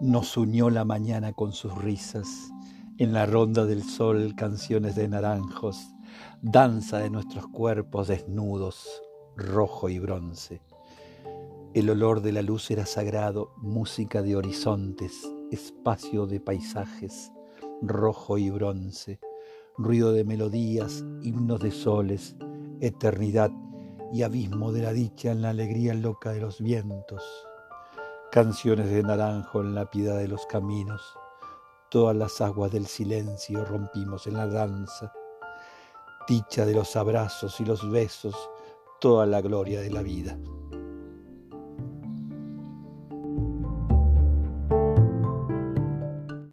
Nos unió la mañana con sus risas, en la ronda del sol canciones de naranjos, danza de nuestros cuerpos desnudos, rojo y bronce. El olor de la luz era sagrado, música de horizontes, espacio de paisajes, rojo y bronce, ruido de melodías, himnos de soles, eternidad y abismo de la dicha en la alegría loca de los vientos canciones de naranjo en la piedad de los caminos, todas las aguas del silencio rompimos en la danza, dicha de los abrazos y los besos, toda la gloria de la vida.